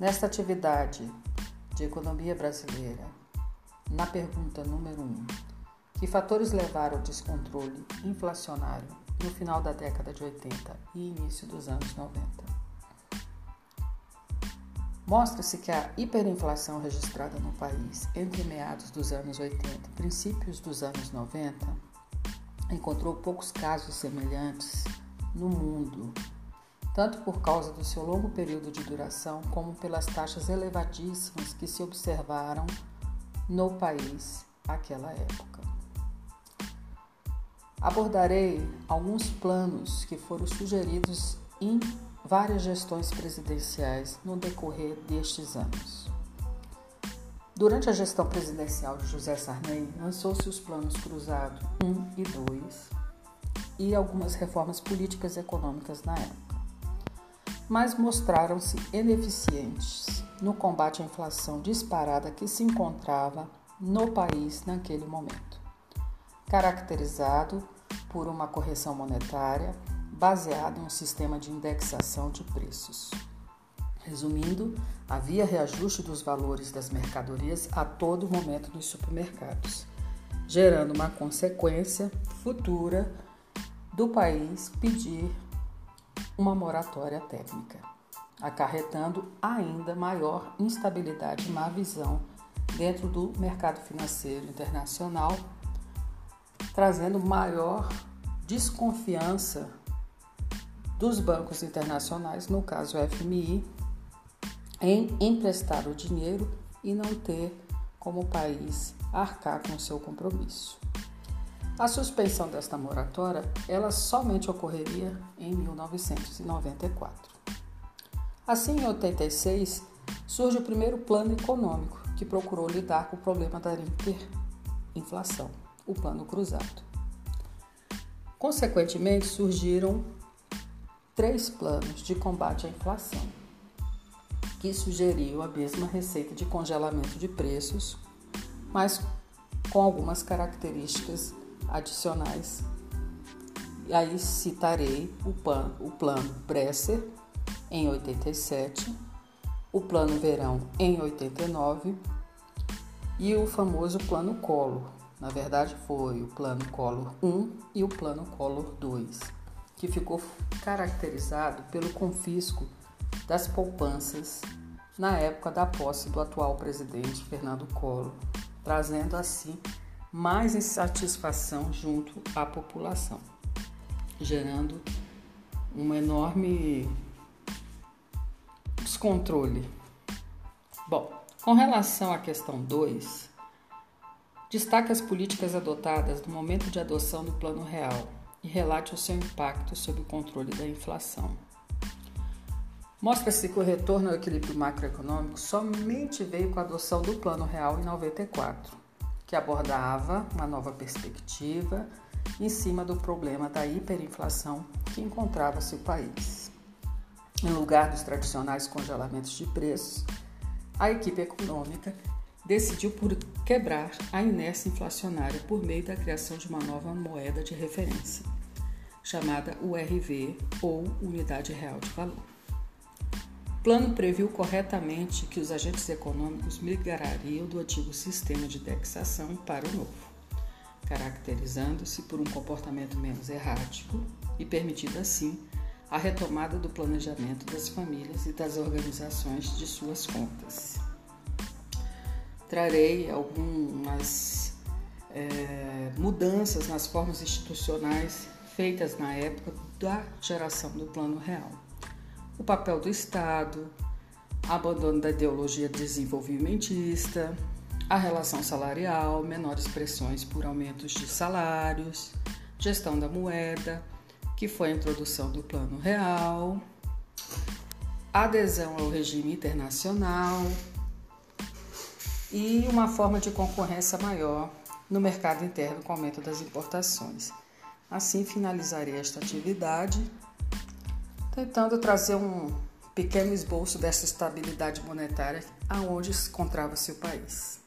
Nesta atividade de economia brasileira, na pergunta número 1, um, que fatores levaram ao descontrole inflacionário no final da década de 80 e início dos anos 90? Mostra-se que a hiperinflação registrada no país entre meados dos anos 80 e princípios dos anos 90 encontrou poucos casos semelhantes no mundo, tanto por causa do seu longo período de duração, como pelas taxas elevadíssimas que se observaram no país naquela época. Abordarei alguns planos que foram sugeridos em várias gestões presidenciais no decorrer destes anos. Durante a gestão presidencial de José Sarney, lançou-se os planos Cruzado 1 e 2 e algumas reformas políticas e econômicas na época, mas mostraram-se ineficientes no combate à inflação disparada que se encontrava no país naquele momento, caracterizado por uma correção monetária baseada em um sistema de indexação de preços. Resumindo, havia reajuste dos valores das mercadorias a todo momento nos supermercados, gerando uma consequência futura do país pedir uma moratória técnica, acarretando ainda maior instabilidade e má visão dentro do mercado financeiro internacional, trazendo maior desconfiança dos bancos internacionais, no caso o FMI, em emprestar o dinheiro e não ter como país arcar com seu compromisso. A suspensão desta moratória, ela somente ocorreria em 1994. Assim, em 86, surge o primeiro plano econômico, que procurou lidar com o problema da hiperinflação, o Plano Cruzado. Consequentemente, surgiram três planos de combate à inflação que sugeriu a mesma receita de congelamento de preços, mas com algumas características adicionais. E aí citarei o, plan, o plano Bresser em 87, o plano Verão em 89 e o famoso plano Collor. Na verdade, foi o plano Collor 1 e o plano Collor 2, que ficou caracterizado pelo confisco das poupanças na época da posse do atual presidente Fernando Collor, trazendo assim mais insatisfação junto à população, gerando um enorme descontrole. Bom, com relação à questão 2, destaque as políticas adotadas no momento de adoção do Plano Real e relate o seu impacto sobre o controle da inflação. Mostra-se que o retorno ao equilíbrio macroeconômico somente veio com a adoção do Plano Real em 94, que abordava uma nova perspectiva em cima do problema da hiperinflação que encontrava-se o país. Em lugar dos tradicionais congelamentos de preços, a equipe econômica decidiu por quebrar a inércia inflacionária por meio da criação de uma nova moeda de referência, chamada URV ou Unidade Real de Valor. Plano previu corretamente que os agentes econômicos migrariam do antigo sistema de indexação para o novo, caracterizando-se por um comportamento menos errático e permitindo assim a retomada do planejamento das famílias e das organizações de suas contas. Trarei algumas é, mudanças nas formas institucionais feitas na época da geração do Plano Real o papel do Estado, abandono da ideologia desenvolvimentista, a relação salarial, menores pressões por aumentos de salários, gestão da moeda, que foi a introdução do Plano Real, adesão ao regime internacional e uma forma de concorrência maior no mercado interno com o aumento das importações. Assim finalizarei esta atividade tentando trazer um pequeno esboço dessa estabilidade monetária aonde se encontrava-se o país.